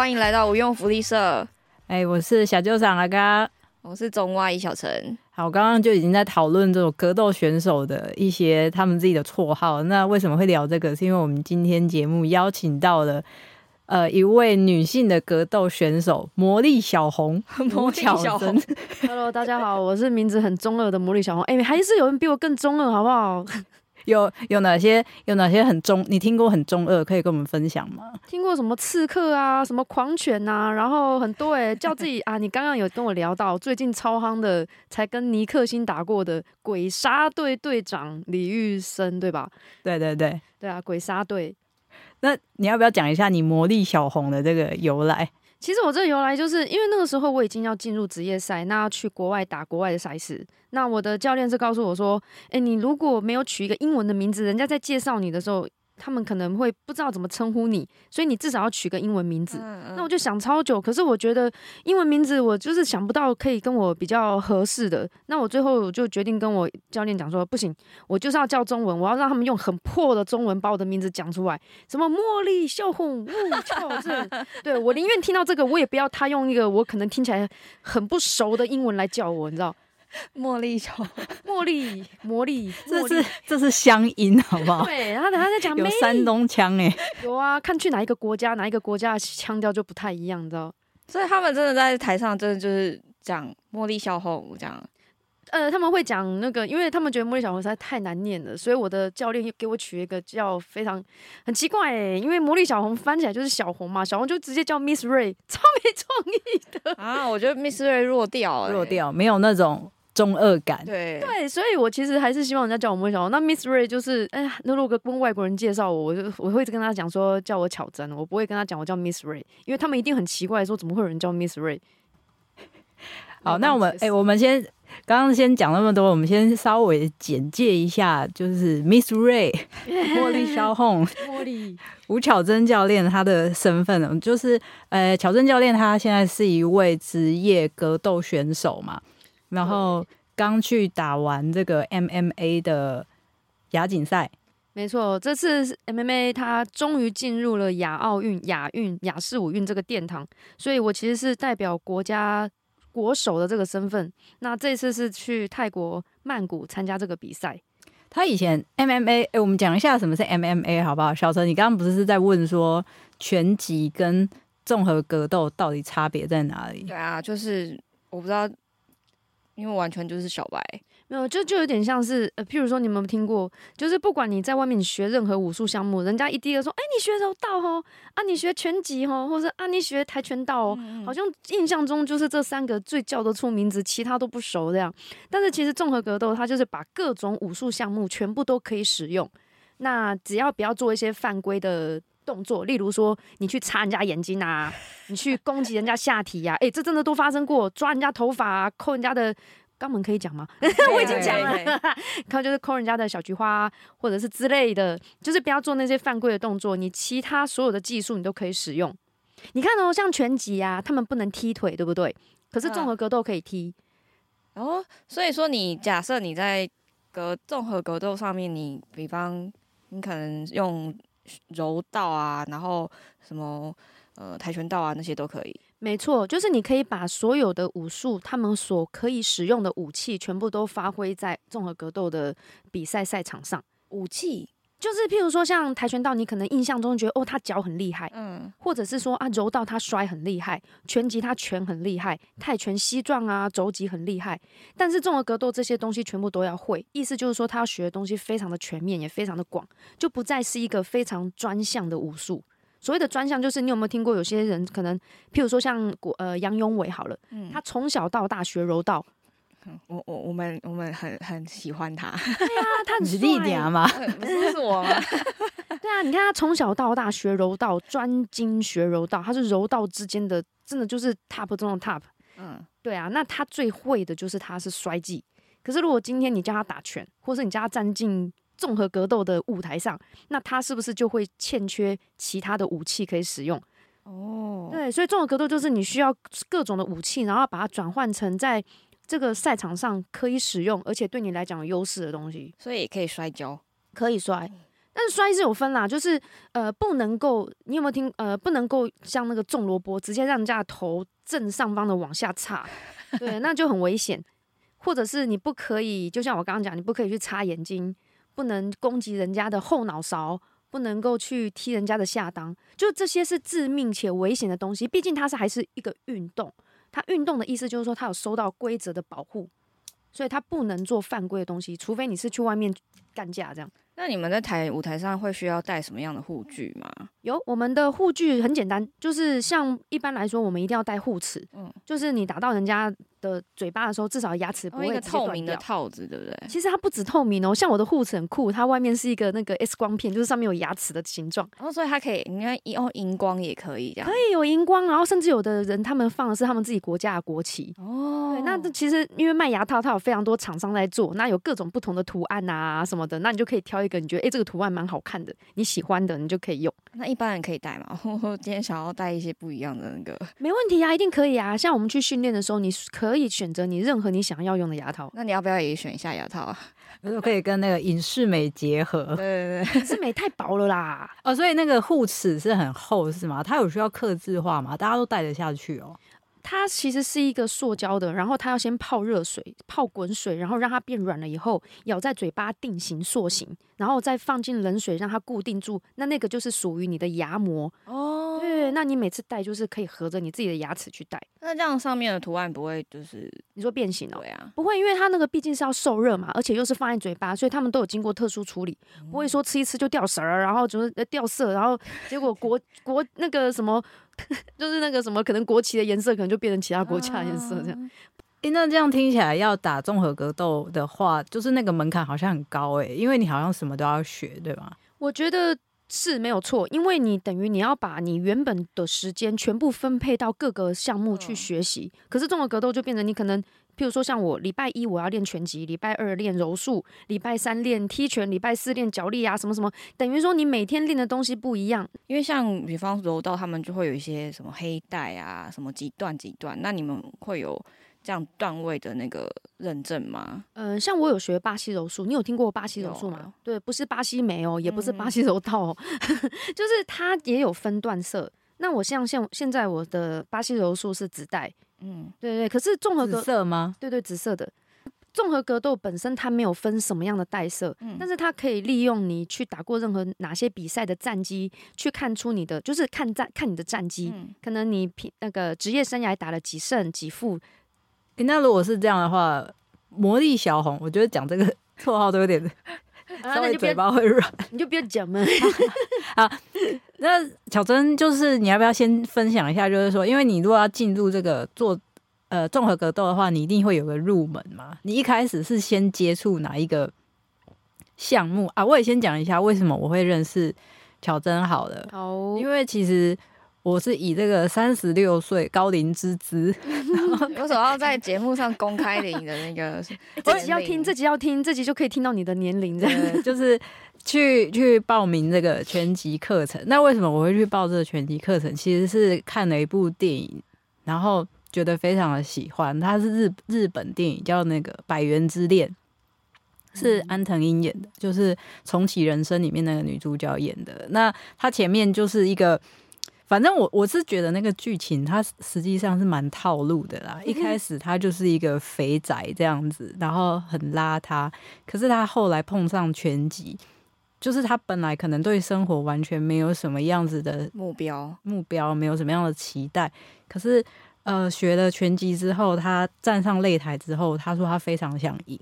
欢迎来到无用福利社。哎，我是小舅长阿嘎，我是中蛙一小陈。好，我刚刚就已经在讨论这种格斗选手的一些他们自己的绰号。那为什么会聊这个？是因为我们今天节目邀请到了呃一位女性的格斗选手 魔力小红，魔力小红。Hello，大家好，我是名字很中二的魔力小红。哎，还是有人比我更中二，好不好？有有哪些有哪些很中？你听过很中二，可以跟我们分享吗？听过什么刺客啊，什么狂犬啊，然后很多哎，叫自己啊。你刚刚有跟我聊到最近超夯的，才跟尼克星打过的鬼杀队队长李玉生，对吧？对对对对啊，鬼杀队。那你要不要讲一下你魔力小红的这个由来？其实我这由来就是因为那个时候我已经要进入职业赛，那要去国外打国外的赛事。那我的教练是告诉我说：“哎，你如果没有取一个英文的名字，人家在介绍你的时候。”他们可能会不知道怎么称呼你，所以你至少要取个英文名字。那我就想超久，可是我觉得英文名字我就是想不到可以跟我比较合适的。那我最后我就决定跟我教练讲说，不行，我就是要叫中文，我要让他们用很破的中文把我的名字讲出来，什么茉莉秀红雾俏 正。对我宁愿听到这个，我也不要他用一个我可能听起来很不熟的英文来叫我，你知道。茉莉球，茉莉，茉莉，这是这是乡音，好不好？对，然后等下在讲有山东腔哎，有啊，看去哪一个国家，哪一个国家的腔调就不太一样，你知道？所以他们真的在台上，真的就是讲茉莉小红这样。呃，他们会讲那个，因为他们觉得茉莉小红实在太难念了，所以我的教练又给我取一个叫非常很奇怪哎，因为茉莉小红翻起来就是小红嘛，小红就直接叫 Miss Ray，超没创意的啊！我觉得 Miss Ray 弱掉，弱掉，没有那种。中二感，对对，所以我其实还是希望人家叫我莫小红。那 Miss Ray 就是，哎呀，那如果跟外国人介绍我，我就我会跟他讲说叫我巧珍，我不会跟他讲我叫 Miss Ray，因为他们一定很奇怪，说怎么会有人叫 Miss Ray。好，那我们哎，我们先刚刚先讲那么多，我们先稍微简介一下，就是 Miss Ray 茉莉小红，茉莉吴巧珍教练她的身份呢，就是呃，巧珍教练她现在是一位职业格斗选手嘛。然后刚去打完这个 MMA 的亚锦赛，没错，这次 MMA 他终于进入了亚奥运、亚运、亚视五运这个殿堂，所以我其实是代表国家国手的这个身份。那这次是去泰国曼谷参加这个比赛。他以前 MMA，哎，我们讲一下什么是 MMA 好不好？小陈，你刚刚不是是在问说拳击跟综合格斗到底差别在哪里？对啊，就是我不知道。因为完全就是小白，没有就就有点像是呃，譬如说你有没有听过，就是不管你在外面你学任何武术项目，人家一第一个说，哎，你学柔道哦，啊，你学拳击哦，或者啊，你学跆拳道哦，好像印象中就是这三个最叫得出名字，其他都不熟这样。但是其实综合格斗它就是把各种武术项目全部都可以使用，那只要不要做一些犯规的。动作，例如说你去擦人家眼睛啊，你去攻击人家下体呀，哎，这真的都发生过，抓人家头发啊，抠人家的肛门可以讲吗？我已经讲了，看就是抠人家的小菊花或者是之类的，就是不要做那些犯规的动作，你其他所有的技术你都可以使用。你看哦，像拳击啊，他们不能踢腿，对不对？可是综合格斗可以踢。哦，所以说你假设你在格综合格斗上面，你比方你可能用。柔道啊，然后什么呃跆拳道啊，那些都可以。没错，就是你可以把所有的武术，他们所可以使用的武器，全部都发挥在综合格斗的比赛赛场上。武器。就是譬如说，像跆拳道，你可能印象中觉得哦，他脚很厉害，嗯，或者是说啊，柔道他摔很厉害，拳击他拳很厉害，泰拳膝撞啊，肘击很厉害。但是综合格斗这些东西全部都要会，意思就是说他要学的东西非常的全面，也非常的广，就不再是一个非常专项的武术。所谓的专项，就是你有没有听过有些人可能，譬如说像国呃杨永伟好了，嗯，他从小到大学柔道。我我我们我们很很喜欢他，对啊，他很弟弟吗？不是我吗？对啊，你看他从小到大学柔道，专精学柔道，他是柔道之间的真的就是 top 中的 top。嗯，对啊，那他最会的就是他是摔技。可是如果今天你叫他打拳，或是你叫他站进综合格斗的舞台上，那他是不是就会欠缺其他的武器可以使用？哦，对，所以综合格斗就是你需要各种的武器，然后把它转换成在。这个赛场上可以使用，而且对你来讲有优势的东西，所以可以摔跤，可以摔。但是摔是有分啦，就是呃不能够，你有没有听？呃，不能够像那个种萝卜，直接让人家的头正上方的往下插，对，那就很危险。或者是你不可以，就像我刚刚讲，你不可以去擦眼睛，不能攻击人家的后脑勺，不能够去踢人家的下裆，就这些是致命且危险的东西。毕竟它是还是一个运动，他运动的意思就是说他有收到规则的保护，所以他不能做犯规的东西，除非你是去外面干架这样。那你们在台舞台上会需要带什么样的护具吗？有，我们的护具很简单，就是像一般来说，我们一定要带护齿，嗯，就是你打到人家。的嘴巴的时候，至少牙齿不会一个透明的套子，对不对？其实它不止透明哦，像我的护齿很酷，它外面是一个那个 X 光片，就是上面有牙齿的形状。然后所以它可以，你看用荧光也可以这样。可以有荧光，然后甚至有的人他们放的是他们自己国家的国旗。哦。对，那这其实因为卖牙套，它有非常多厂商在做，那有各种不同的图案啊什么的，那你就可以挑一个你觉得哎这个图案蛮好看的，你喜欢的，你就可以用。那一般人可以戴吗？我今天想要戴一些不一样的那个。没问题啊，一定可以啊。像我们去训练的时候，你可以选择你。任何你想要用的牙套，那你要不要也选一下牙套啊？可以跟那个隐适美结合。对对对，隐适美太薄了啦。哦，所以那个护齿是很厚是吗？它有需要刻字化吗？大家都戴得下去哦。它其实是一个塑胶的，然后它要先泡热水，泡滚水，然后让它变软了以后，咬在嘴巴定型塑形，然后再放进冷水让它固定住。那那个就是属于你的牙膜哦。对，那你每次戴就是可以合着你自己的牙齿去戴。那这样上面的图案不会就是你说变形哦？对啊，不会，因为它那个毕竟是要受热嘛，而且又是放在嘴巴，所以他们都有经过特殊处理，不会说吃一吃就掉色儿，然后就是掉色，然后结果国国那个什么。就是那个什么，可能国旗的颜色可能就变成其他国家的颜色这样。哎，那这样听起来要打综合格斗的话，就是那个门槛好像很高哎，因为你好像什么都要学，对吧？我觉得是没有错，因为你等于你要把你原本的时间全部分配到各个项目去学习。可是综合格斗就变成你可能。譬如说，像我礼拜一我要练拳击，礼拜二练柔术，礼拜三练踢拳，礼拜四练脚力啊，什么什么，等于说你每天练的东西不一样。因为像比方柔道，他们就会有一些什么黑带啊，什么几段几段，那你们会有这样段位的那个认证吗？嗯，像我有学巴西柔术，你有听过巴西柔术吗？对，不是巴西梅哦，也不是巴西柔道哦，就是它也有分段色。那我像现现在我的巴西柔术是紫带。嗯，对对，可是综合格色吗？对对，紫色的综合格斗本身它没有分什么样的带色，嗯，但是它可以利用你去打过任何哪些比赛的战绩，去看出你的就是看战看你的战绩，可能你平那个职业生涯打了几胜几负。那如果是这样的话，魔力小红，我觉得讲这个 绰号都有点 稍微嘴巴会软，你就不要讲嘛。好，那巧珍就是你要不要先分享一下？就是说，因为你如果要进入这个做呃综合格斗的话，你一定会有个入门嘛。你一开始是先接触哪一个项目啊？我也先讲一下为什么我会认识巧珍。好了，好，因为其实。我是以这个三十六岁高龄之姿，为什么要在节目上公开你的那个？这集要听，这集要听，这集就可以听到你的年龄。对，就是去去报名这个全集课程。那为什么我会去报这个全集课程？其实是看了一部电影，然后觉得非常的喜欢。它是日日本电影，叫那个《百元之恋》，是安藤英演的，就是《重启人生》里面那个女主角演的。那她前面就是一个。反正我我是觉得那个剧情它实际上是蛮套路的啦。一开始他就是一个肥宅这样子，然后很邋遢。可是他后来碰上拳击，就是他本来可能对生活完全没有什么样子的目标，目标没有什么样的期待。可是呃，学了拳击之后，他站上擂台之后，他说他非常想赢。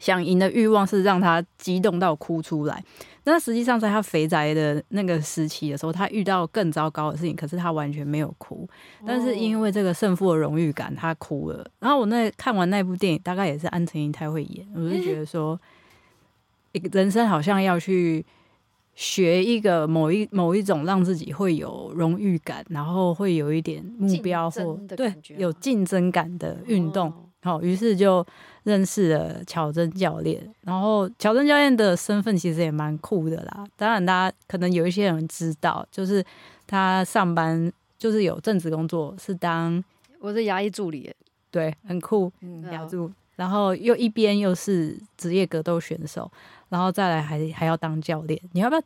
想赢的欲望是让他激动到哭出来。那实际上在他肥宅的那个时期的时候，他遇到更糟糕的事情，可是他完全没有哭。但是因为这个胜负的荣誉感，他哭了。然后我那看完那部电影，大概也是安藤英太会演，我就觉得说，人生好像要去学一个某一某一种让自己会有荣誉感，然后会有一点目标或对有竞争感的运动。好，于是就认识了乔真教练。然后乔真教练的身份其实也蛮酷的啦。当然，大家可能有一些人知道，就是他上班就是有正职工作，是当我是牙医助理，对，很酷，牙助。然后又一边又是职业格斗选手，然后再来还还要当教练，你要不要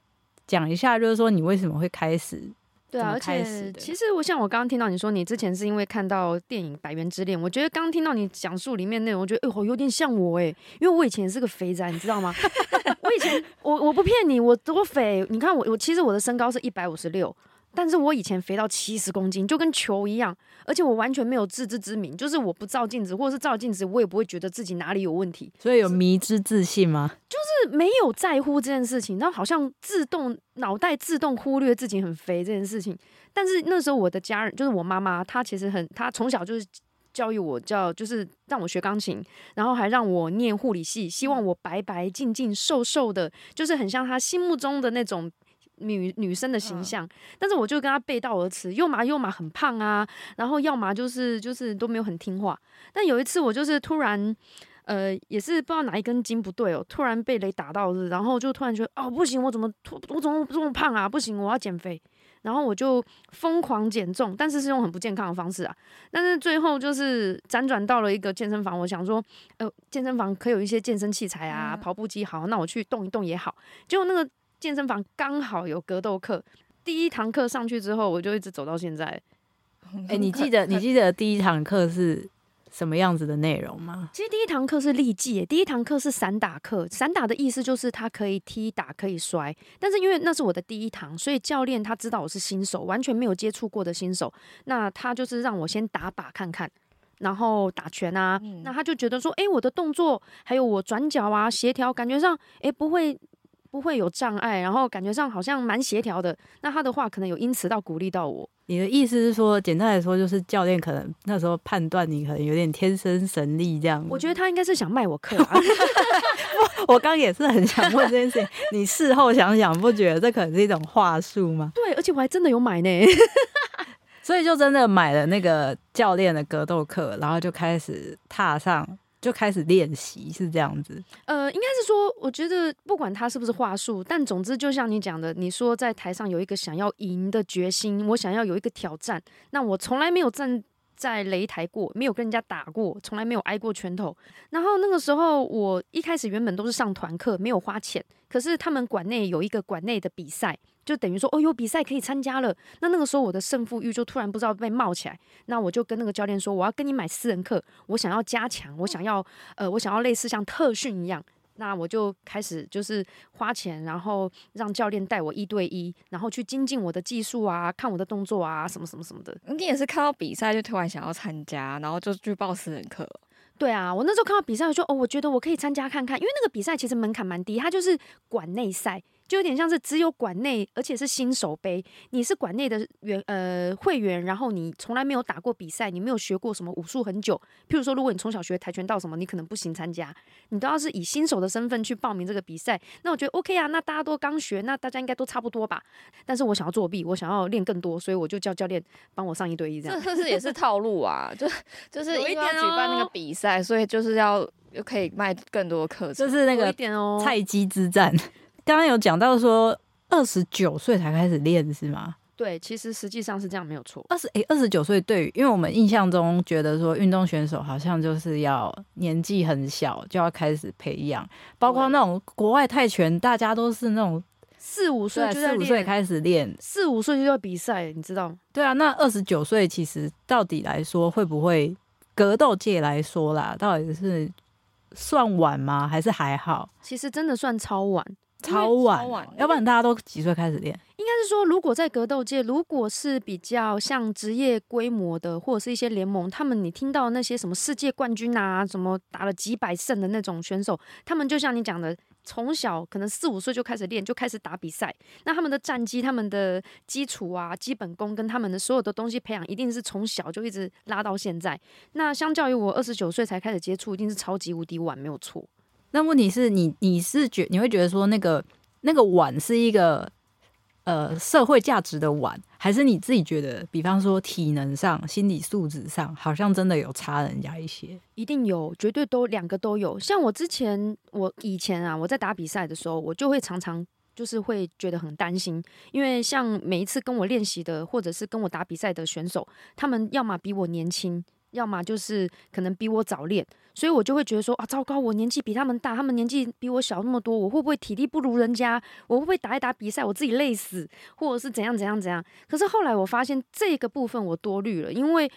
讲一下？就是说你为什么会开始？对啊，而且其实我像我刚刚听到你说，你之前是因为看到电影《百元之恋》，我觉得刚刚听到你讲述里面内容，我觉得哎，有点像我哎，因为我以前是个肥仔，你知道吗？我以前我我不骗你，我多肥，你看我我其实我的身高是一百五十六。但是我以前肥到七十公斤，就跟球一样，而且我完全没有自知之明，就是我不照镜子，或者是照镜子，我也不会觉得自己哪里有问题。所以有迷之自信吗？就是没有在乎这件事情，然后好像自动脑袋自动忽略自己很肥这件事情。但是那时候我的家人，就是我妈妈，她其实很，她从小就是教育我，叫就是让我学钢琴，然后还让我念护理系，希望我白白净净、瘦瘦的，就是很像她心目中的那种。女女生的形象，但是我就跟他背道而驰，又麻又嘛很胖啊，然后要么就是就是都没有很听话。但有一次我就是突然，呃，也是不知道哪一根筋不对哦，突然被雷打到，然后就突然觉得哦不行，我怎么突我怎么这么胖啊？不行，我要减肥。然后我就疯狂减重，但是是用很不健康的方式啊。但是最后就是辗转到了一个健身房，我想说，呃，健身房可以有一些健身器材啊，跑步机好，那我去动一动也好。结果那个。健身房刚好有格斗课，第一堂课上去之后，我就一直走到现在。哎，你记得你记得第一堂课是什么样子的内容吗？其实第一堂课是立技，第一堂课是散打课。散打的意思就是他可以踢打，可以摔。但是因为那是我的第一堂，所以教练他知道我是新手，完全没有接触过的新手，那他就是让我先打靶看看，然后打拳啊。那他就觉得说，哎，我的动作还有我转角啊，协调感觉上，哎，不会。不会有障碍，然后感觉上好像蛮协调的。那他的话可能有因此到鼓励到我。你的意思是说，简单来说，就是教练可能那时候判断你可能有点天生神力这样。我觉得他应该是想卖我课。我刚也是很想问这件事情，你事后想想，不觉得这可能是一种话术吗？对，而且我还真的有买呢。所以就真的买了那个教练的格斗课，然后就开始踏上。就开始练习是这样子，呃，应该是说，我觉得不管他是不是话术，但总之就像你讲的，你说在台上有一个想要赢的决心，我想要有一个挑战，那我从来没有站在擂台过，没有跟人家打过，从来没有挨过拳头。然后那个时候，我一开始原本都是上团课，没有花钱，可是他们馆内有一个馆内的比赛。就等于说，哦，有比赛可以参加了。那那个时候，我的胜负欲就突然不知道被冒起来。那我就跟那个教练说，我要跟你买私人课，我想要加强，我想要，呃，我想要类似像特训一样。那我就开始就是花钱，然后让教练带我一对一，然后去精进我的技术啊，看我的动作啊，什么什么什么的。你也是看到比赛就突然想要参加，然后就去报私人课。对啊，我那时候看到比赛，我说，哦，我觉得我可以参加看看，因为那个比赛其实门槛蛮低，它就是馆内赛。就有点像是只有馆内，而且是新手杯。你是馆内的员呃会员，然后你从来没有打过比赛，你没有学过什么武术很久。譬如说，如果你从小学跆拳道什么，你可能不行参加。你都要是以新手的身份去报名这个比赛，那我觉得 OK 啊。那大家都刚学，那大家应该都差不多吧。但是我想要作弊，我想要练更多，所以我就叫教练帮我上一对一这样。这是也是套路啊，就就是因为要举办那个比赛，所以就是要又可以卖更多课程，就是那个菜鸡之战。刚刚有讲到说，二十九岁才开始练是吗？对，其实实际上是这样，没有错。二十诶，二十九岁对于，因为我们印象中觉得说，运动选手好像就是要年纪很小就要开始培养，包括那种国外泰拳，大家都是那种四五岁就四五岁开始练，四五岁就要比赛，你知道？对啊，那二十九岁其实到底来说，会不会格斗界来说啦，到底是算晚吗？还是还好？其实真的算超晚。超晚，要不然大家都几岁开始练？应该是说，如果在格斗界，如果是比较像职业规模的，或者是一些联盟，他们你听到那些什么世界冠军啊，什么打了几百胜的那种选手，他们就像你讲的，从小可能四五岁就开始练，就开始打比赛。那他们的战绩、他们的基础啊、基本功跟他们的所有的东西培养，一定是从小就一直拉到现在。那相较于我二十九岁才开始接触，一定是超级无敌晚，没有错。那问题是你，你是觉你会觉得说那个那个碗是一个呃社会价值的碗，还是你自己觉得，比方说体能上、心理素质上，好像真的有差人家一些？一定有，绝对都两个都有。像我之前，我以前啊，我在打比赛的时候，我就会常常就是会觉得很担心，因为像每一次跟我练习的，或者是跟我打比赛的选手，他们要么比我年轻。要么就是可能比我早练，所以我就会觉得说啊，糟糕，我年纪比他们大，他们年纪比我小那么多，我会不会体力不如人家？我会不会打一打比赛我自己累死，或者是怎样怎样怎样？可是后来我发现这个部分我多虑了，因为。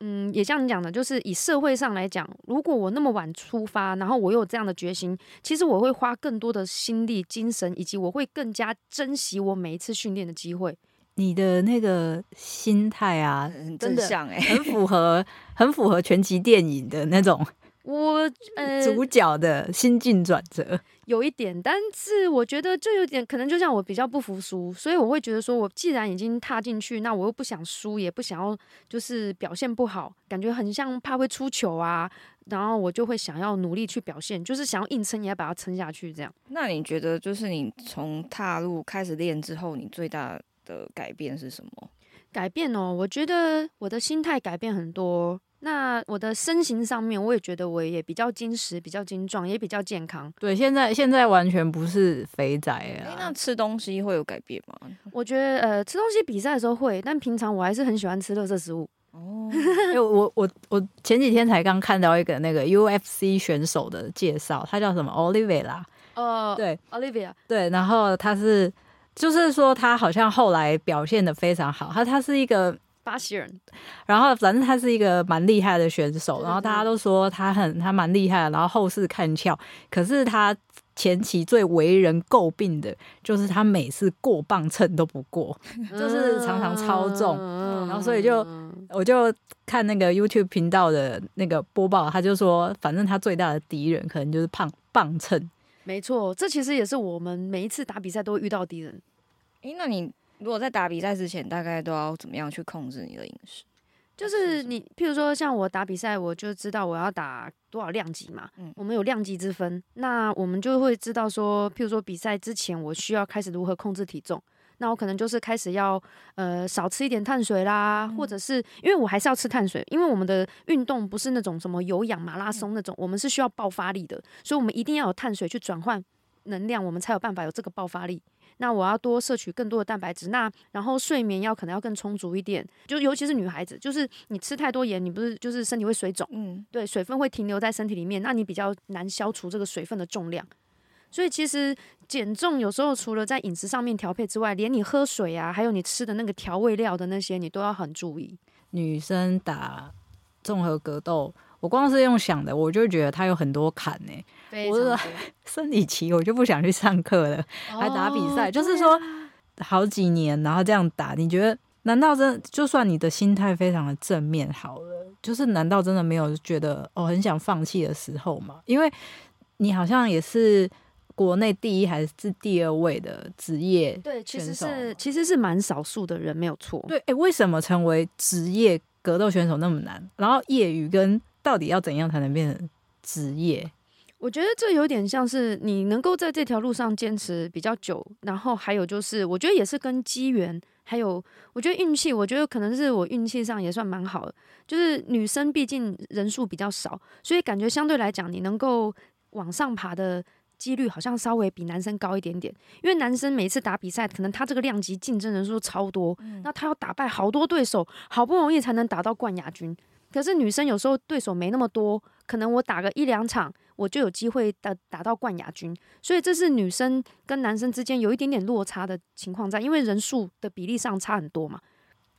嗯，也像你讲的，就是以社会上来讲，如果我那么晚出发，然后我有这样的决心，其实我会花更多的心力、精神，以及我会更加珍惜我每一次训练的机会。你的那个心态啊，很真的正向哎、很符合，很符合全集电影的那种 我 呃主角的心境转折。有一点，但是我觉得就有点可能，就像我比较不服输，所以我会觉得说，我既然已经踏进去，那我又不想输，也不想要就是表现不好，感觉很像怕会出糗啊，然后我就会想要努力去表现，就是想要硬撑也要把它撑下去，这样。那你觉得，就是你从踏入开始练之后，你最大的改变是什么？改变哦，我觉得我的心态改变很多。那我的身形上面，我也觉得我也比较精实，比较精壮，也比较健康。对，现在现在完全不是肥仔哎、啊。那吃东西会有改变吗？我觉得呃，吃东西比赛的时候会，但平常我还是很喜欢吃垃圾食物。哦，因为我我我前几天才刚看到一个那个 UFC 选手的介绍，他叫什么 Olivera，呃，对，Olivia，对，然后他是就是说他好像后来表现的非常好，他他是一个。巴西人，然后反正他是一个蛮厉害的选手，然后大家都说他很他蛮厉害的，然后后世看俏。可是他前期最为人诟病的就是他每次过磅秤都不过，就是常常超重嗯然后所以就我就看那个 YouTube 频道的那个播报，他就说，反正他最大的敌人可能就是胖磅秤。没错，这其实也是我们每一次打比赛都会遇到的敌人。诶、那你如果在打比赛之前，大概都要怎么样去控制你的饮食？就是你，譬如说像我打比赛，我就知道我要打多少量级嘛。嗯我们有量级之分，那我们就会知道说，譬如说比赛之前，我需要开始如何控制体重。那我可能就是开始要呃少吃一点碳水啦，或者是因为我还是要吃碳水，因为我们的运动不是那种什么有氧马拉松那种，我们是需要爆发力的，所以我们一定要有碳水去转换能量，我们才有办法有这个爆发力。那我要多摄取更多的蛋白质，那然后睡眠要可能要更充足一点，就尤其是女孩子，就是你吃太多盐，你不是就是身体会水肿，嗯，对，水分会停留在身体里面，那你比较难消除这个水分的重量。所以其实减重有时候除了在饮食上面调配之外，连你喝水啊，还有你吃的那个调味料的那些，你都要很注意。女生打综合格斗，我光是用想的，我就觉得她有很多坎呢、我是非常多 生理期我就不想去上课了，还打比赛，哦就是说好几年，然后这样打，你觉得难道真就算你的心态非常的正面好了，就是难道真的没有觉得哦很想放弃的时候吗？因为你好像也是国内第一还是第二位的职业，对，其实是其实是蛮少数的人，没有错。对，哎，为什么成为职业格斗选手那么难？然后业余跟到底要怎样才能变成职业？我觉得这有点像是你能够在这条路上坚持比较久，然后还有就是，我觉得也是跟机缘，还有我觉得运气，我觉得可能是我运气上也算蛮好的。就是女生毕竟人数比较少，所以感觉相对来讲，你能够往上爬的几率好像稍微比男生高一点点。因为男生每次打比赛，可能他这个量级竞争人数超多，那他要打败好多对手，好不容易才能打到冠亚军。可是女生有时候对手没那么多，可能我打个一两场，我就有机会打打到冠亚军。所以这是女生跟男生之间有一点点落差的情况在，因为人数的比例上差很多嘛。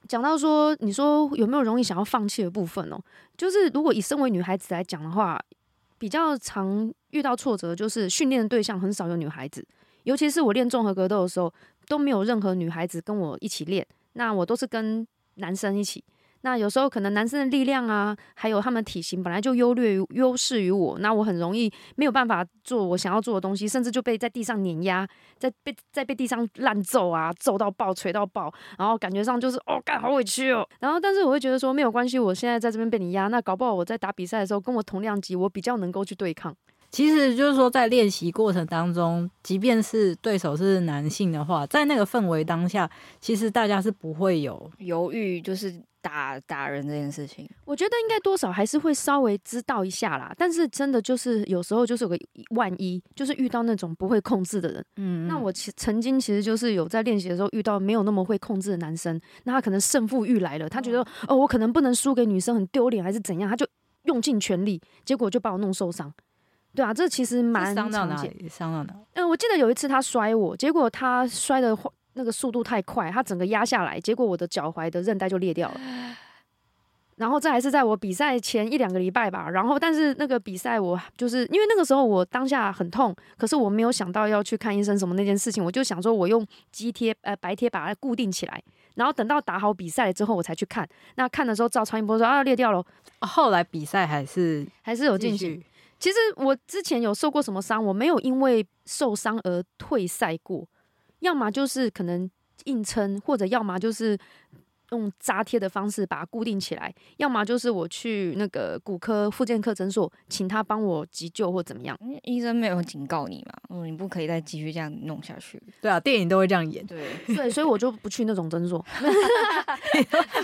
讲到说，你说有没有容易想要放弃的部分哦？就是如果以身为女孩子来讲的话，比较常遇到挫折，就是训练的对象很少有女孩子，尤其是我练综合格斗的时候，都没有任何女孩子跟我一起练，那我都是跟男生一起。那有时候可能男生的力量啊，还有他们体型本来就优劣于优势于我，那我很容易没有办法做我想要做的东西，甚至就被在地上碾压，在被在被地上烂揍啊，揍到爆，捶到爆，然后感觉上就是哦，干好委屈哦。然后但是我会觉得说没有关系，我现在在这边被你压，那搞不好我在打比赛的时候跟我同量级，我比较能够去对抗。其实就是说，在练习过程当中，即便是对手是男性的话，在那个氛围当下，其实大家是不会有犹豫，就是打打人这件事情。我觉得应该多少还是会稍微知道一下啦，但是真的就是有时候就是有个万一，就是遇到那种不会控制的人。嗯，那我其曾经其实就是有在练习的时候遇到没有那么会控制的男生，那他可能胜负欲来了，他觉得哦我可能不能输给女生，很丢脸还是怎样，他就用尽全力，结果就把我弄受伤。对啊，这其实蛮是伤到。哪里？伤到哪？嗯、我记得有一次他摔我，结果他摔的那个速度太快，他整个压下来，结果我的脚踝的韧带就裂掉了。然后这还是在我比赛前一两个礼拜吧，然后但是那个比赛我就是因为那个时候我当下很痛，可是我没有想到要去看医生什么那件事情，我就想说我用肌贴呃白贴把它固定起来，然后等到打好比赛了之后我才去看。那看的时候照超音波说啊裂掉了，哦后来比赛还是还是有继进行。其实我之前有受过什么伤，我没有因为受伤而退赛过，要么就是可能硬撑，或者要么就是用扎贴的方式把它固定起来，要么就是我去那个骨科、复健科诊所，请他帮我急救或怎么样。因为医生没有警告你嘛，嗯，你不可以再继续这样弄下去。对啊，电影都会这样演，对，对，所以我就不去那种诊所。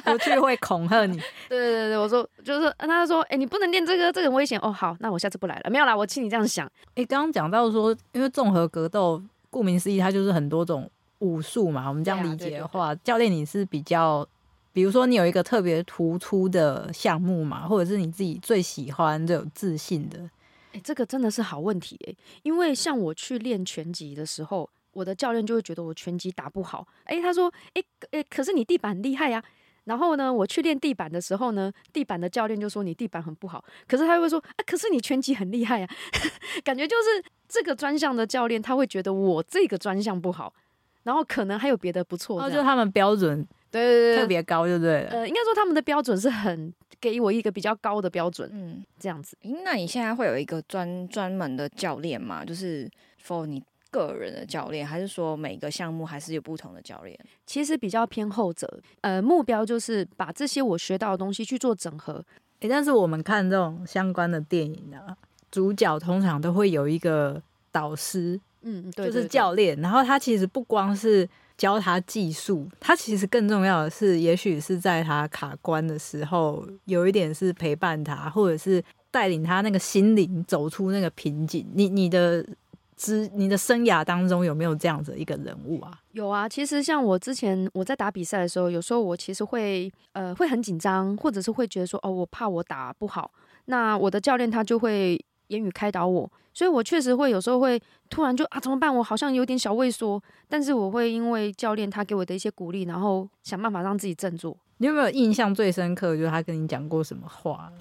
不去会恐吓你。对对对对，我说就是他说，哎、你不能练这个，这个很危险。哦，好，那我下次不来了。没有啦，我请你这样想。诶，刚刚讲到说，因为综合格斗，顾名思义，它就是很多种武术嘛。我们这样理对啊对对解的话，教练你是比较，比如说你有一个特别突出的项目嘛，或者是你自己最喜欢、最有自信的。哎、这个真的是好问题哎、因为像我去练拳击的时候，我的教练就会觉得我拳击打不好。哎、他说，哎、哎、可是你地板很厉害呀、然后呢，我去练地板的时候呢，地板的教练就说你地板很不好，可是他会说，啊，可是你拳击很厉害呀、感觉就是这个专项的教练他会觉得我这个专项不好，然后可能还有别的不错然后就他们标准对对对，特别高，就对了。呃，应该说他们的标准是很给我一个比较高的标准，嗯，这样子。那你现在会有一个专专门的教练吗？就是 for 你个人的教练，还是说每个项目还是有不同的教练？其实比较偏后者，呃，目标就是把这些我学到的东西去做整合。诶，但是我们看这种相关的电影啊，主角通常都会有一个导师，嗯，对就是教练。然后他其实不光是教他技术，他其实更重要的是，也许是在他卡关的时候，有一点是陪伴他，或者是带领他那个心灵走出那个瓶颈。你你的之你的生涯当中有没有这样子一个人物啊？有啊。其实像我之前我在打比赛的时候，有时候我其实会呃会很紧张，或者是会觉得说哦，我怕我打不好。那我的教练他就会言语开导我，所以我确实会有时候会突然就啊怎么办？我好像有点小畏缩，但是我会因为教练他给我的一些鼓励，然后想办法让自己振作。你有没有印象最深刻？就是他跟你讲过什么话？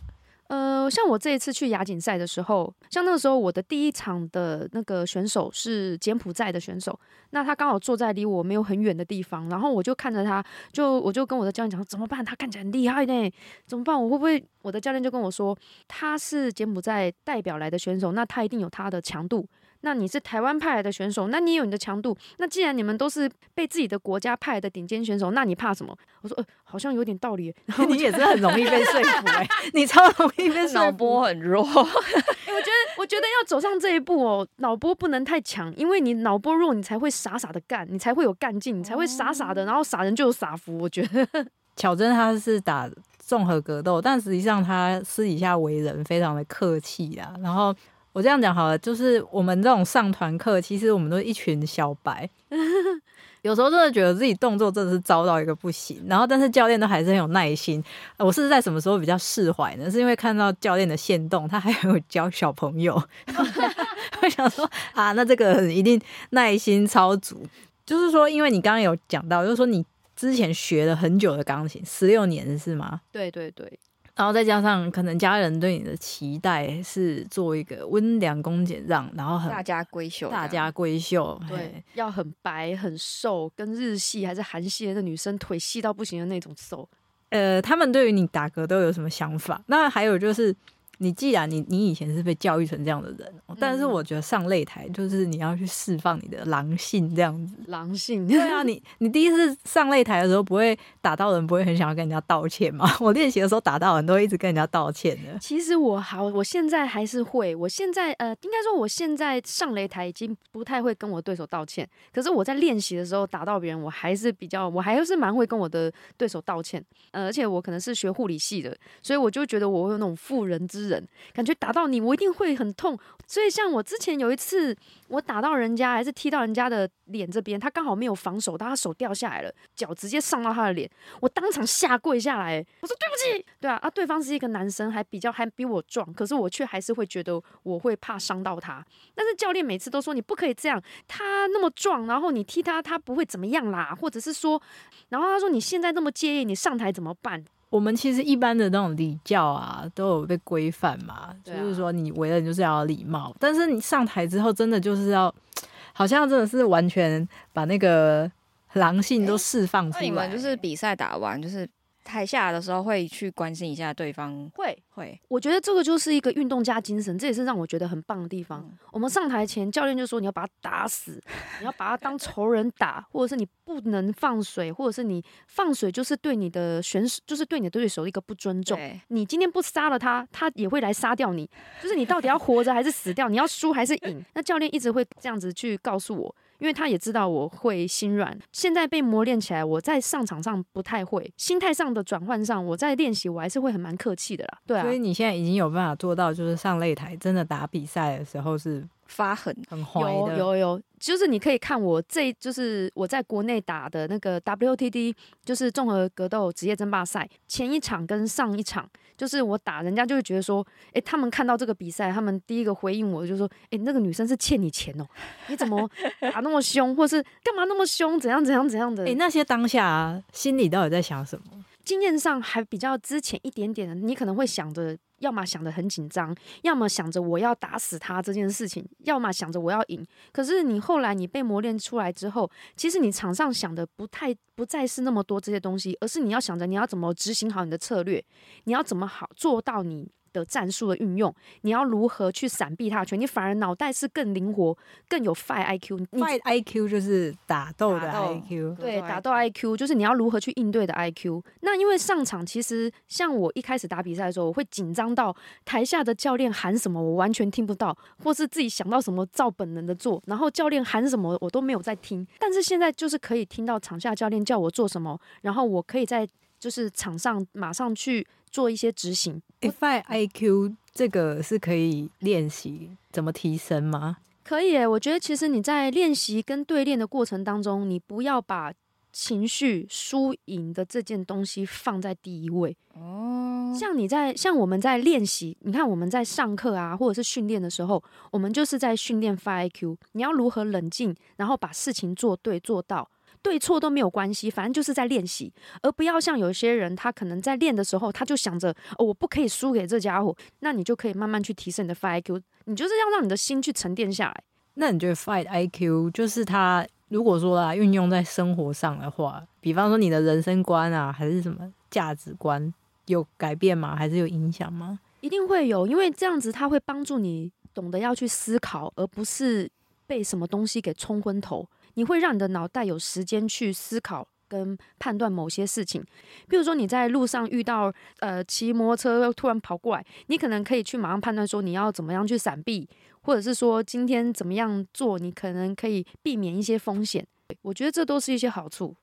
呃，像我这一次去亚锦赛的时候，像那个时候我的第一场的那个选手是柬埔寨的选手，那他刚好坐在离我没有很远的地方，然后我就看着他，就我就跟我的教练讲怎么办？他看起来很厉害呢，怎么办？我会不会？我的教练就跟我说，他是柬埔寨代表来的选手，那他一定有他的强度。那你是台湾派来的选手，那你也有你的强度。那既然你们都是被自己的国家派来的顶尖选手，那你怕什么？我说，呃，好像有点道理。然后你也是很容易被说服哎、你超容易被说服。脑波很弱，欸我觉得，我觉得要走上这一步哦，脑波不能太强，因为你脑波弱，你才会傻傻的干，你才会有干劲，你才会傻傻的，然后傻人就有傻福。我觉得，巧珍她是打综合格斗，但实际上他私底下为人非常的客气啦。然后我这样讲好了，就是我们这种上团课，其实我们都是一群小白，有时候真的觉得自己动作真的是糟到一个不行。然后但是教练都还是很有耐心。呃我是在什么时候比较释怀呢？是因为看到教练的线动，他还有教小朋友，我想说啊，那这个一定耐心超足。就是说，因为你刚刚有讲到，就是说你之前学了很久的钢琴，十六年是吗？对对对，然后再加上可能家人对你的期待是做一个温良恭俭让，然后很大家闺秀，大家闺秀，对，要很白很瘦，跟日系还是韩系的那女生腿细到不行的那种瘦。呃，他们对于你打嗝都有什么想法？那还有就是，你既然你你以前是被教育成这样的人，但是嗯我觉得上擂台就是你要去释放你的狼性这样子。狼性，对啊，你 你第一次上擂台的时候不会打到人，不会很想要跟人家道歉吗？我练习的时候打到人都会一直跟人家道歉的。其实我好，我现在还是会。我现在呃，应该说我现在上擂台已经不太会跟我对手道歉。可是我在练习的时候打到别人，我还是比较，我还是蛮会跟我的对手道歉。呃，而且我可能是学护理系的，所以我就觉得我会有那种妇人之仁，感觉打到你我一定会很痛。所以像我之前有一次，我打到人家还是踢到人家的脸这边，他刚好没有防守，他手掉下来了，脚直接上到他的脸，我当场下跪下来，我说对不起。对啊，啊，对方是一个男生，还比较还比我壮，可是我却还是会觉得我会怕伤到他。但是教练每次都说你不可以这样，他那么壮，然后你踢他，他不会怎么样啦，或者是说，然后他说你现在那么介意，你上台怎么办？我们其实一般的那种礼教啊，都有被规范嘛，就是说你为人就是要有礼貌，但是你上台之后，真的就是要，好像真的是完全把那个狼性都释放出来。那你们就是比赛打完，就是台下的时候会去关心一下对方，会，会我觉得这个就是一个运动家精神，这也是让我觉得很棒的地方。我们上台前，教练就说你要把他打死，你要把他当仇人打，或者是你不能放水，或者是你放水就是对你的选手，就是对你的对手的一个不尊重。你今天不杀了他，他也会来杀掉你。就是你到底要活着还是死掉？你要输还是赢？那教练一直会这样子去告诉我，因为他也知道我会心软。现在被磨练起来，我在上场上不太会，心态上的转换上，我在练习我还是会很蛮客气的啦。对啊所以，你现在已经有办法做到，就是上擂台真的打比赛的时候是发狠，很怀有的。有有，就是你可以看我这，就是我在国内打的那个 WTD，就是综合格斗职业争霸赛前一场跟上一场，就是我打人家就会觉得说，诶，他们看到这个比赛，他们第一个回应我就说，诶，那个女生是欠你钱哦，你怎么打那么凶，或是干嘛那么凶，怎样怎样怎样的。哎、那些当下、啊、心里到底在想什么？经验上还比较之前一点点的，你可能会想着，要么想着很紧张，要么想着我要打死他这件事情，要么想着我要赢。可是你后来你被磨练出来之后，其实你场上想的不太不再是那么多这些东西，而是你要想着你要怎么执行好你的策略，你要怎么好做到你。的战术的运用，你要如何去闪避他的拳？你反而脑袋是更灵活、更有 fight IQ。你 Fight IQ 就是打斗的 IQ，对，打斗 IQ 就是你要如何去应对的 IQ。那因为上场，其实像我一开始打比赛的时候，我会紧张到台下的教练喊什么我完全听不到，或是自己想到什么照本能的做，然后教练喊什么我都没有在听。但是现在就是可以听到场下教练叫我做什么，然后我可以在就是场上马上去做一些执行。哎、Fight IQ 这个是可以练习怎么提升吗？可以诶，我觉得其实你在练习跟对练的过程当中，你不要把情绪输赢的这件东西放在第一位。哦，像你在像我们在练习，你看我们在上课啊，或者是训练的时候，我们就是在训练 Five IQ。你要如何冷静，然后把事情做对做到，对错都没有关系，反正就是在练习，而不要像有些人，他可能在练的时候，他就想着哦，我不可以输给这家伙，那你就可以慢慢去提升你的 Five IQ。你就是要让你的心去沉淀下来。那你觉得 Fight IQ 就是它，如果说啦，运用在生活上的话，比方说你的人生观啊，还是什么价值观有改变吗？还是有影响吗？一定会有，因为这样子它会帮助你懂得要去思考，而不是被什么东西给冲昏头。你会让你的脑袋有时间去思考跟判断某些事情。比如说你在路上遇到呃骑摩托车突然跑过来，你可能可以去马上判断说你要怎么样去闪避，或者是说今天怎么样做，你可能可以避免一些风险。我觉得这都是一些好处。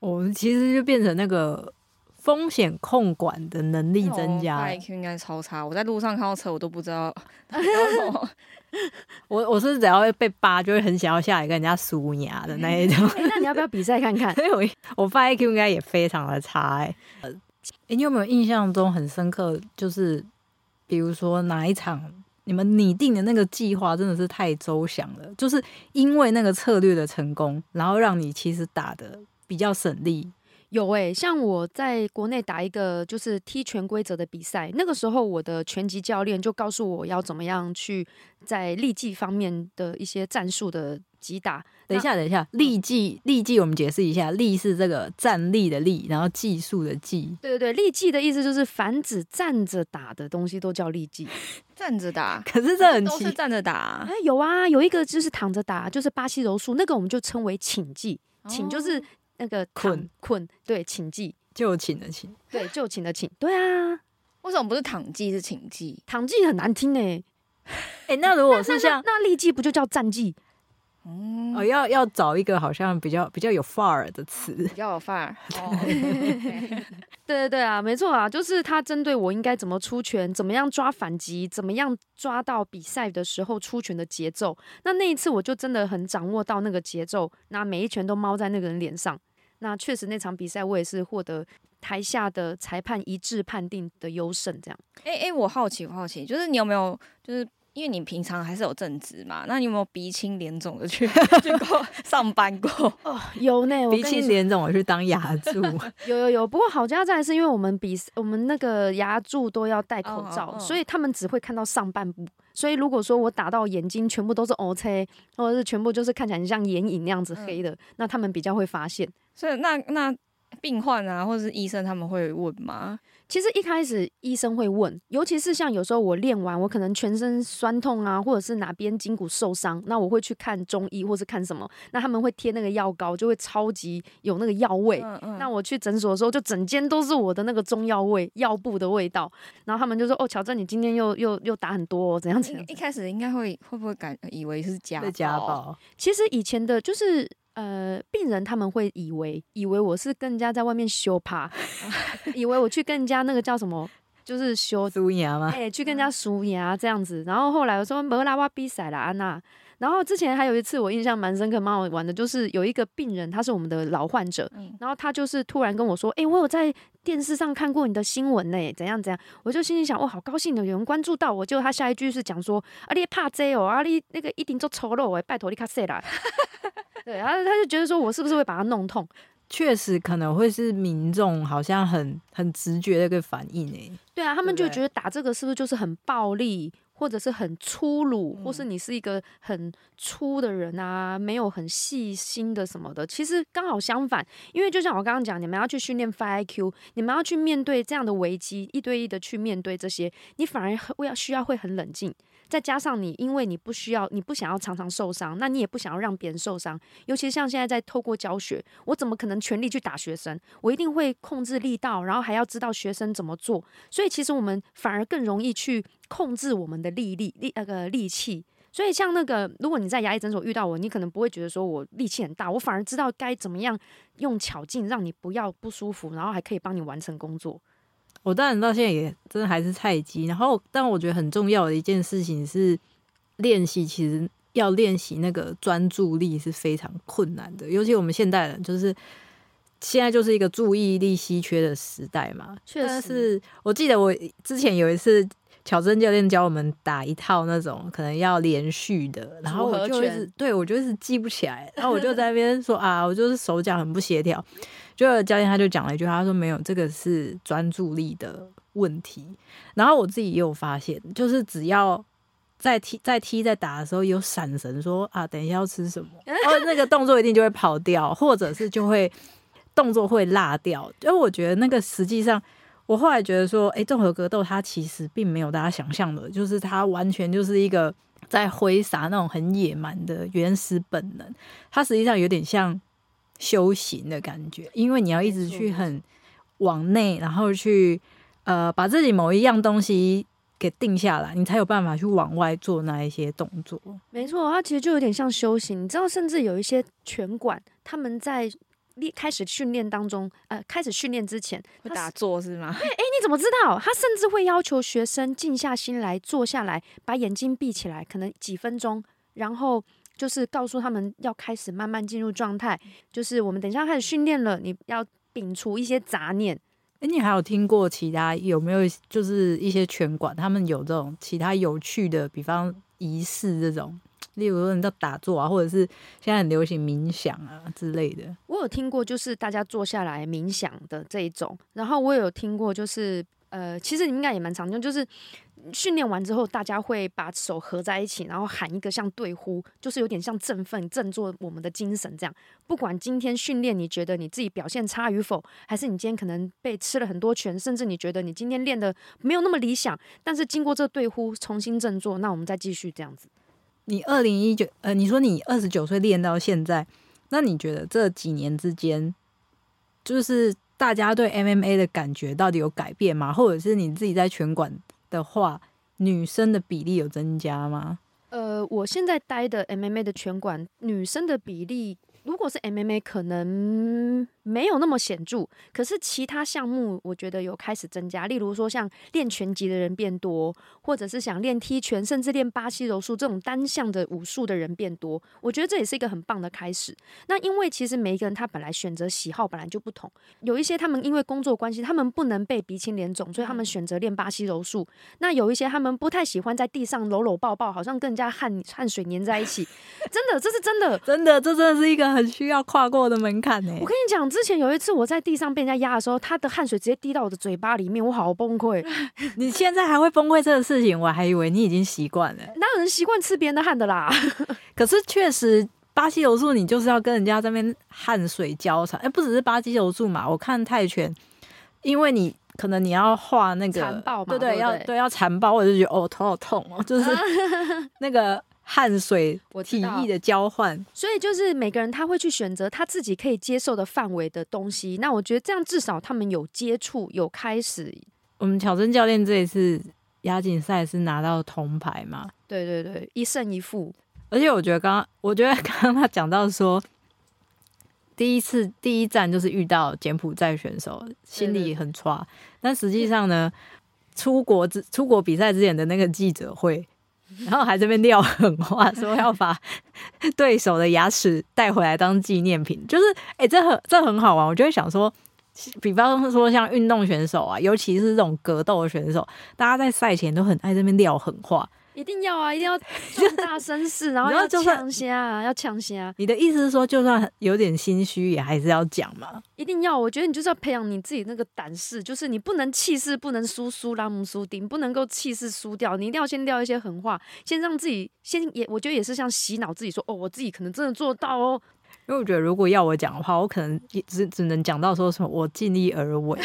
我们其实就变成那个风险控管的能力增加。IQ 应该超差。我在路上看到车，我都不知道要什么。我我是只要被扒，就会很想要下来跟人家数牙的那一种。诶 那你要不要比赛看看？所以我我发 IQ 应该也非常的差哎、呃诶你有没有印象中很深刻？就是比如说哪一场你们拟定的那个计划真的是太周详了，就是因为那个策略的成功，然后让你其实打的比较省力。有诶、像我在国内打一个就是踢拳规则的比赛，那个时候我的拳击教练就告诉我要怎么样去在力技方面的一些战术的击打。等一下，等一下，力技，力技，我们解释一下，力是这个站立的力，然后技术的技。对对对，力技的意思就是凡指站着打的东西都叫力技。站着打，可是这很奇，都是站着打啊哎，有啊，有一个就是躺着打，就是巴西柔术，那个我们就称为请技，请就是那个躺困困，对，请记，就寝的寝。对，就寝的寝，对啊，为什么不是躺记是请记？躺记很难听呢、哎、那如果是那像那立记不就叫战绩？嗯，哦，要要找一个好像比较比较有范儿的词。比较有范儿。哦，对对对啊，没错啊，就是他针对我应该怎么出拳，怎么样抓反击，怎么样抓到比赛的时候出拳的节奏。那那一次我就真的很掌握到那个节奏，那每一拳都猫在那个人脸上。那确实那场比赛我也是获得台下的裁判一致判定的优胜，这样。哎哎，我好奇，我好奇，就是你有没有，就是因为你平常还是有正职嘛，那你有没有鼻青脸肿的去去过 上班过？哦，有呢，我鼻青脸肿，我去当牙助。有有有，不过好家在是因为我们比我们那个牙柱都要戴口罩，哦哦哦所以他们只会看到上半部。所以如果说我打到眼睛全部都是 O C，或者是全部就是看起来很像眼影那样子黑的，那他们比较会发现。所以那那病患啊，或者是医生他们会问吗？其实一开始医生会问，尤其是像有时候我练完，我可能全身酸痛啊，或者是哪边筋骨受伤，那我会去看中医或是看什么，那他们会贴那个药膏，就会超级有那个药味。嗯嗯那我去诊所的时候，就整间都是我的那个中药味、药布的味道。然后他们就说：“哦，乔正，你今天又又又打很多、哦，怎样怎样一一开始应该会会不会感以为是家被家暴？暴，？”其实以前的就是呃，病人他们会以为以为我是跟人家在外面修趴，以为我去跟人家那个叫什么，就是修苏牙吗？哎、去跟人家数牙这样子。然后后来我说没啦，我比赛啦，安娜。然后之前还有一次我印象蛮深刻、蛮好玩的，就是有一个病人，他是我们的老患者，嗯然后他就是突然跟我说：“哎、我有在电视上看过你的新闻呢，怎样怎样。”我就心里想：“哇，好高兴的，有人关注到我。”结果他下一句是讲说：“啊，你怕这哦，啊，你那个一定做丑陋哎，拜托你卡谁啦。”对，然后他就觉得说我是不是会把他弄痛？确实可能会是民众好像很很直觉的一个反应诶。对啊，他们就觉得打这个是不是就是很暴力，或者是很粗鲁，或嗯是你是一个很粗的人啊，没有很细心的什么的。其实刚好相反，因为就像我刚刚讲，你们要去训练 Five IQ，你们要去面对这样的危机，一对一的去面对这些，你反而会要需要会很冷静。再加上你，因为你不需要，你不想要常常受伤，那你也不想要让别人受伤。尤其像现在在透过教学，我怎么可能全力去打学生？我一定会控制力道，然后还要知道学生怎么做。所以其实我们反而更容易去控制我们的力力力那个力气。所以像那个，如果你在牙医诊所遇到我，你可能不会觉得说我力气很大，我反而知道该怎么样用巧劲让你不要不舒服，然后还可以帮你完成工作。我当然到现在也真的还是菜鸡，然后但我觉得很重要的一件事情是练习，其实要练习那个专注力是非常困难的，尤其我们现代人就是现在就是一个注意力稀缺的时代嘛。确但是我记得我之前有一次。巧珍教练教我们打一套那种可能要连续的，然后我就对我就一直记不起来，然后我就在那边说啊，我就是手脚很不协调。就教练他就讲了一句话，他说没有，这个是专注力的问题。然后我自己也有发现，就是只要在踢在踢在打的时候有闪神说啊，等一下要吃什么，然后，那个动作一定就会跑掉，或者是就会动作会落掉。因为我觉得那个实际上。我后来觉得说，诶，综合格斗它其实并没有大家想象的，就是它完全就是一个在挥洒那种很野蛮的原始本能，它实际上有点像修行的感觉，因为你要一直去很往内，然后去呃把自己某一样东西给定下来，你才有办法去往外做那一些动作。没错，它其实就有点像修行。你知道，甚至有一些拳馆，他们在练开始训练当中，呃，开始训练之前，会打坐是吗？哎，你怎么知道？他甚至会要求学生静下心来，坐下来，把眼睛闭起来，可能几分钟，然后就是告诉他们要开始慢慢进入状态，就是我们等一下开始训练了，你要摒除一些杂念。哎，你还有听过其他有没有就是一些拳馆，他们有这种其他有趣的，比方仪式这种例如说你到打坐啊，或者是现在很流行冥想啊之类的。我有听过，就是大家坐下来冥想的这一种，然后我有听过，就是呃，其实你应该也蛮常见，就是训练完之后，大家会把手合在一起，然后喊一个像对呼，就是有点像振奋、振作我们的精神这样。不管今天训练你觉得你自己表现差与否，还是你今天可能被吃了很多拳，甚至你觉得你今天练的没有那么理想，但是经过这对呼重新振作，那我们再继续这样子。你二零一九，呃，你说你二十九岁练到现在，那你觉得这几年之间，就是大家对 MMA 的感觉到底有改变吗？或者是你自己在拳馆的话，女生的比例有增加吗？呃，我现在待的 MMA 的拳馆，女生的比例，如果是 MMA，可能没有那么显著。可是其他项目，我觉得有开始增加。例如说，像练拳击的人变多，或者是想练踢拳，甚至练巴西柔术这种单项的武术的人变多。我觉得这也是一个很棒的开始。那因为其实每一个人他本来选择喜好本来就不同，有一些他们因为工作关系，他们不能被鼻青脸肿，所以他们选择练巴西柔术。那有一些他们不太喜欢在地上搂搂抱抱，好像跟人家汗汗水粘在一起。真的，这是真的。真的，这真的是一个很需要跨过的门槛呢。我跟你讲，之前有一次我在地上被人家压的时候，他的汗水直接滴到我的嘴巴里面，我好崩溃。你现在还会崩溃这个事情，我还以为你已经习惯了。哪有人习惯吃别人的汗的啦？可是确实，巴西柔术你就是要跟人家这边汗水交缠。哎，不只是巴西柔术嘛，我看泰拳，因为你可能你要画那个残暴嘛对对要对要残暴，我就觉得哦头好痛哦，就是 那个汗水体我知道液的交换。所以就是每个人他会去选择他自己可以接受的范围的东西。那我觉得这样至少他们有接触，有开始。我们巧珍教练这一次亚锦赛是拿到铜牌嘛？对对对，一胜一负。而且我觉得刚刚，我觉得 刚刚他讲到说，第一次第一站就是遇到柬埔寨选手，心里很抓。但实际上呢，出国之出国比赛之前的那个记者会，然后还这边撂狠话，说要把对手的牙齿带回来当纪念品，就是哎、诶这很这很好玩。我就会想说。比方说，像运动选手啊，尤其是这种格斗的选手，大家在赛前都很爱这边撂狠话。一定要啊，一定要壮大声势，然后要然后就算呛虾啊，要呛虾，你的意思是说，就算有点心虚，也还是要讲嘛？一定要。我觉得你就是要培养你自己那个胆识，就是你不能气势不能输输拉姆输丁，不能够气势输掉，你一定要先撂一些狠话，先让自己先也，我觉得也是像洗脑自己说，哦，我自己可能真的做到哦。因为我觉得，如果要我讲的话，我可能也只只能讲到说什么我尽力而为，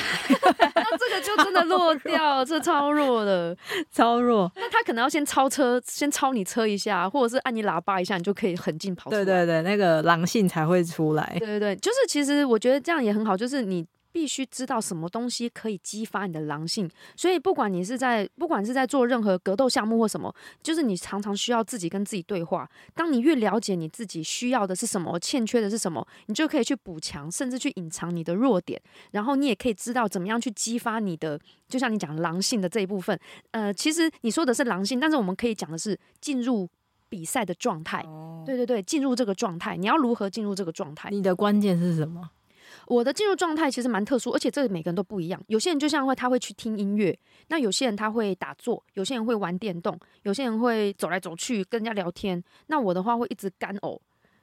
那这个就真的 落掉，这超弱的。超弱。那他可能要先超车，先超你车一下，或者是按你喇叭一下，你就可以很近跑出来。对对对，那个狼性才会出来。对对对，就是其实我觉得这样也很好，就是你必须知道什么东西可以激发你的狼性。所以不管你是在不管是在做任何格斗项目或什么，就是你常常需要自己跟自己对话。当你越了解你自己需要的是什么，欠缺的是什么，你就可以去补强，甚至去隐藏你的弱点。然后你也可以知道怎么样去激发你的，就像你讲狼性的这一部分。呃，其实你说的是狼性，但是我们可以讲的是进入比赛的状态。哦，对对对，进入这个状态，你要如何进入这个状态？你的关键是什么？我的进入状态其实蛮特殊，而且这个每个人都不一样。有些人就像会他会去听音乐，那有些人他会打坐，有些人会玩电动，有些人会走来走去跟人家聊天。那我的话会一直干呕，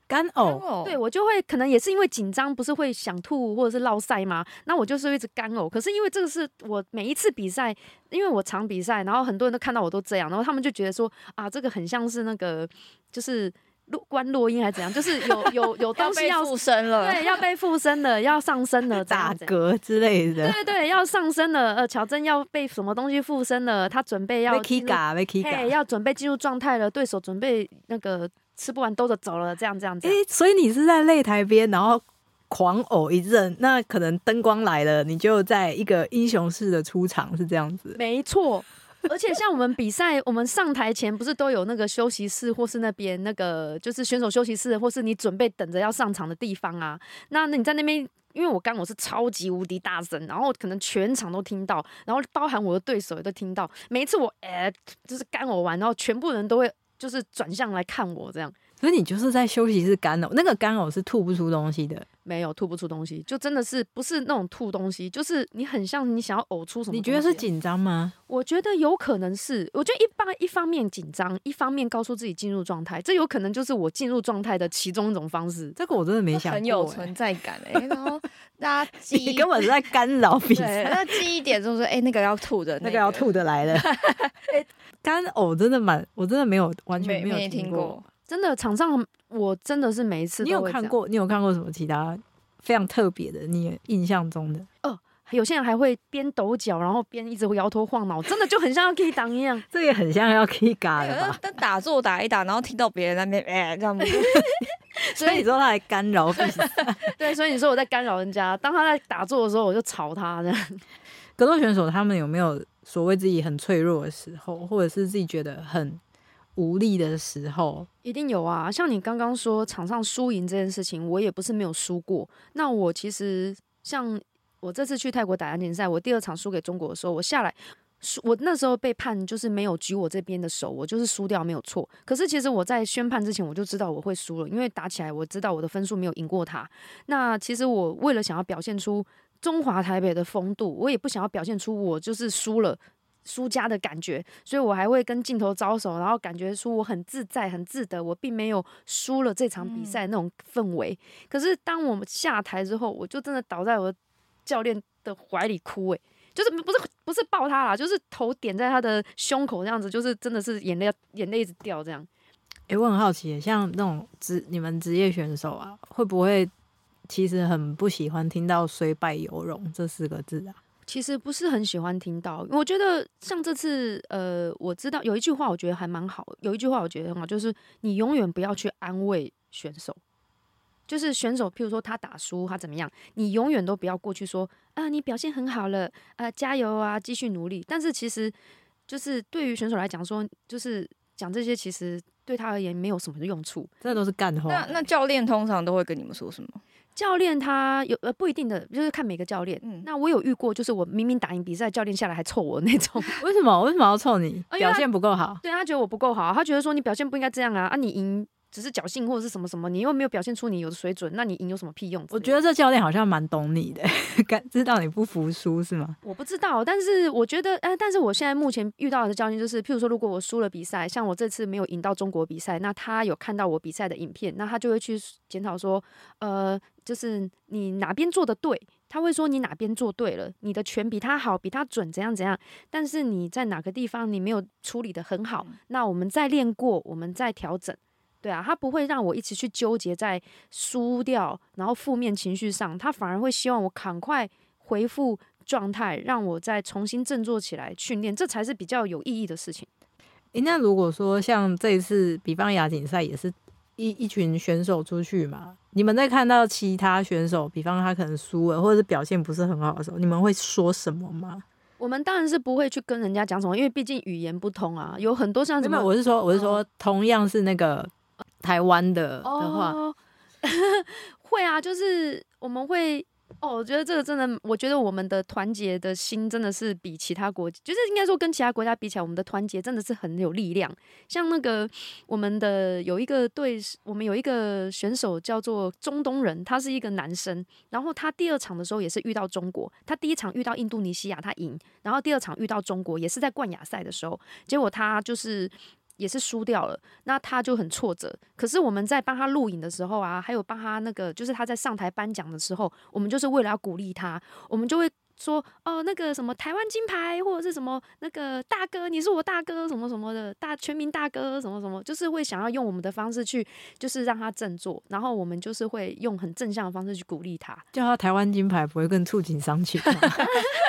干呕。哦对我就会可能也是因为紧张，不是会想吐或者是落腮吗？那我就是一直干呕。可是因为这个是我每一次比赛，因为我常比赛，然后很多人都看到我都这样，然后他们就觉得说啊，这个很像是那个就是录关落音还是怎样，就是有有有 东西要被附身了，对要被附身了，要上升了，怎打嗝之类的对对，要上升了。呃，乔珍要被什么东西附身了？他准备要被 k 进入嘎被 k 嘿，嘎。要准备进入状态了。对手准备那个吃不完兜着走了，这样这样这诶、样。所以你是在擂台边，然后狂呕一阵，那可能灯光来了，你就在一个英雄式的出场，是这样子。没错。而且像我们比赛，我们上台前不是都有那个休息室，或是那边那个就是选手休息室，或是你准备等着要上场的地方啊。那那你在那边，因为我刚我是超级无敌大声，然后可能全场都听到，然后包含我的对手也都听到。每一次我哎、就是干呕完，然后全部人都会就是转向来看我这样。所以你就是在休息室干呕，那个干呕是吐不出东西的。没有吐不出东西，就真的是不是那种吐东西，就是你很像你想要呕出什么、你觉得是？紧张吗？我觉得有可能是，我觉得一方一方面紧张，一方面告诉自己进入状态，这有可能就是我进入状态的其中一种方式。这个我真的没想过、很有欸存在感哎、然后大家记你忆根本是在干扰比对，赛，那记忆点就是哎、那个要吐的、那个要吐的来了。干呕真的蛮，我真的没有完全没有没听过。真的，场上我真的是每一次你？有看过？你有看过什么其他非常特别的？你印象中的哦？有些人还会边抖脚，然后边一直摇头晃脑，真的就很像要 K 档一样。这也很像要 K 嘎的吧？但打坐打一打，然后听到别人那边哎、这样子，所以你说他来干扰比赛。对，所以你说我在干扰人家，当他在打坐的时候，我就吵他这样。格斗选手他们有没有所谓自己很脆弱的时候，或者是自己觉得很无力的时候？一定有啊，像你刚刚说场上输赢这件事情，我也不是没有输过。那我其实像我这次去泰国打亚锦赛，我第二场输给中国的时候，我下来输，我那时候被判就是没有举我这边的手，我就是输掉没有错。可是其实我在宣判之前我就知道我会输了，因为打起来我知道我的分数没有赢过他。那其实我为了想要表现出中华台北的风度，我也不想要表现出我就是输了。输家的感觉，所以我还会跟镜头招手，然后感觉出我很自在、很自得，我并没有输了这场比赛那种氛围。可是当我们下台之后，我就真的倒在我的教练的怀里哭、欸，就是不是不是抱他啦，就是头点在他的胸口这样子，就是真的是眼泪眼泪一直掉这样。诶、我很好奇，像那种职你们职业选手啊，会不会其实很不喜欢听到“虽败犹荣”这四个字啊？其实不是很喜欢听到，我觉得像这次，呃，我知道有一句话，我觉得还蛮好，有一句话我觉得很好，就是你永远不要去安慰选手，就是选手，譬如说他打输，他怎么样，你永远都不要过去说啊，你表现很好了，啊，加油啊，继续努力。但是其实就是对于选手来讲说，就是讲这些，其实对他而言没有什么用处。这都是干话。那那教练通常都会跟你们说什么？教练他有呃不一定的，就是看每个教练。嗯那我有遇过，就是我明明打赢比赛，教练下来还臭我那种。为什么为什么要凑你？表现不够好？对他觉得我不够好，他觉得说你表现不应该这样啊，啊你赢只是侥幸或者是什么什么，你又没有表现出你有的水准，那你赢有什么屁用？我觉得这教练好像蛮懂你的，感知道你不服输是吗？我不知道，但是我觉得，哎、但是我现在目前遇到的教练就是，譬如说，如果我输了比赛，像我这次没有赢到中国比赛，那他有看到我比赛的影片，那他就会去检讨说，呃，就是你哪边做的对，他会说你哪边做对了，你的拳比他好，比他准，怎样怎样，但是你在哪个地方你没有处理的很好，那我们再练过，我们再调整。对啊，他不会让我一直去纠结在输掉，然后负面情绪上，他反而会希望我赶快恢复状态，让我再重新振作起来训练，这才是比较有意义的事情。诶，那如果说像这一次，比方亚锦赛也是一一群选手出去嘛，你们在看到其他选手，比方他可能输了，或者是表现不是很好的时候，你们会说什么吗？我们当然是不会去跟人家讲什么，因为毕竟语言不通啊，有很多像什么我是说，我是说，同样是那个台湾的的话，哦，会啊，就是我们会。哦，我觉得这个真的，我觉得我们的团结的心真的是比其他国，就是应该说跟其他国家比起来，我们的团结真的是很有力量。像那个我们的有一个队，我们有一个选手叫做中东人，他是一个男生，然后他第二场的时候也是遇到中国，他第一场遇到印度尼西亚他赢，然后第二场遇到中国也是在冠亚赛的时候，结果他就是。也是输掉了，那他就很挫折。可是我们在帮他录影的时候啊，还有帮他那个，就是他在上台颁奖的时候，我们就是为了要鼓励他，我们就会说哦，那个什么台湾金牌，或者是什么那个大哥，你是我大哥，什么什么的大全民大哥，什么什么，就是会想要用我们的方式去，就是让他振作，然后我们就是会用很正向的方式去鼓励他。叫他台湾金牌不会更触景伤情吗？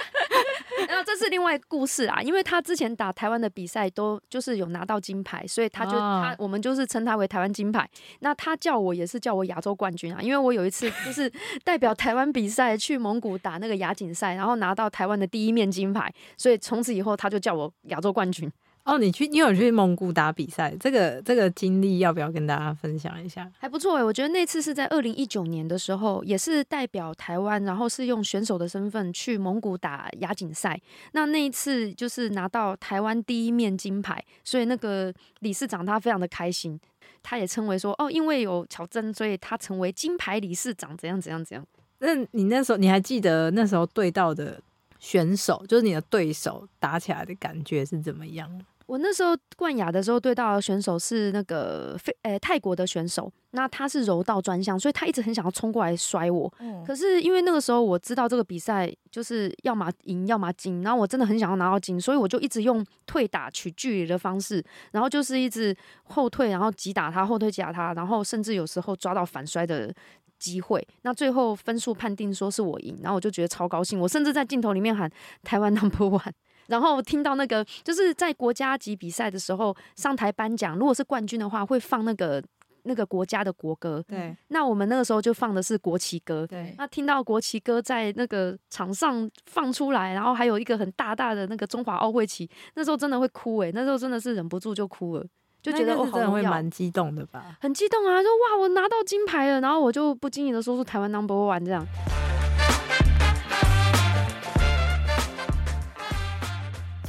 是另外一个故事啊，因为他之前打台湾的比赛都就是有拿到金牌，所以他就、哦他我们就是称他为台湾金牌。那他叫我也是叫我亚洲冠军啊，因为我有一次就是 代表台湾比赛去蒙古打那个亚锦赛，然后拿到台湾的第一面金牌，所以从此以后他就叫我亚洲冠军。哦，你去，你有去蒙古打比赛，这个这个经历要不要跟大家分享一下？还不错诶、欸我觉得那次是在二零一九年的时候，也是代表台湾，然后是用选手的身份去蒙古打亚锦赛。那那一次就是拿到台湾第一面金牌，所以那个理事长他非常的开心。他也称为说哦，因为有乔珍，所以他成为金牌理事长，怎样怎样怎样。那你那时候你还记得那时候对到的选手，就是你的对手打起来的感觉是怎么样？我那时候冠亚的时候对到的选手是那个非诶、泰国的选手，那他是柔道专项，所以他一直很想要冲过来摔我。嗯可是因为那个时候我知道这个比赛就是要么赢要么金，然后我真的很想要拿到金，所以我就一直用退打取距离的方式，然后就是一直后退，然后击打他，后退击打他，然后甚至有时候抓到反摔的机会。那最后分数判定说是我赢，然后我就觉得超高兴，我甚至在镜头里面喊台湾 number one。然后听到那个就是在国家级比赛的时候上台颁奖，如果是冠军的话，会放那个那个国家的国歌。对那我们那个时候就放的是国旗歌。对，那听到国旗歌在那个场上放出来，然后还有一个很大大的那个中华奥会旗，那时候真的会哭诶、那时候真的是忍不住就哭了，就觉得哦，那应该是真的好荣耀会蛮激动的吧？很激动啊，说哇，我拿到金牌了，然后我就不经意的说出台湾 number one 这样。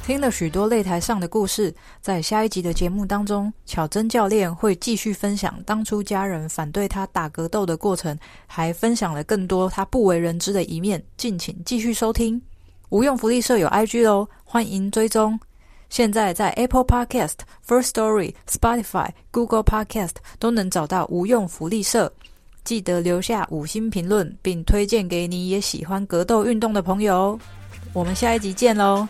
听了许多擂台上的故事，在下一集的节目当中，巧珍教练会继续分享当初家人反对他打格斗的过程，还分享了更多他不为人知的一面，敬请继续收听。无用福利社有 IG 喽，欢迎追踪。现在在 Apple Podcast、First Story、Spotify、Google Podcast 都能找到无用福利社。记得留下五星评论，并推荐给你也喜欢格斗运动的朋友。我们下一集见喽！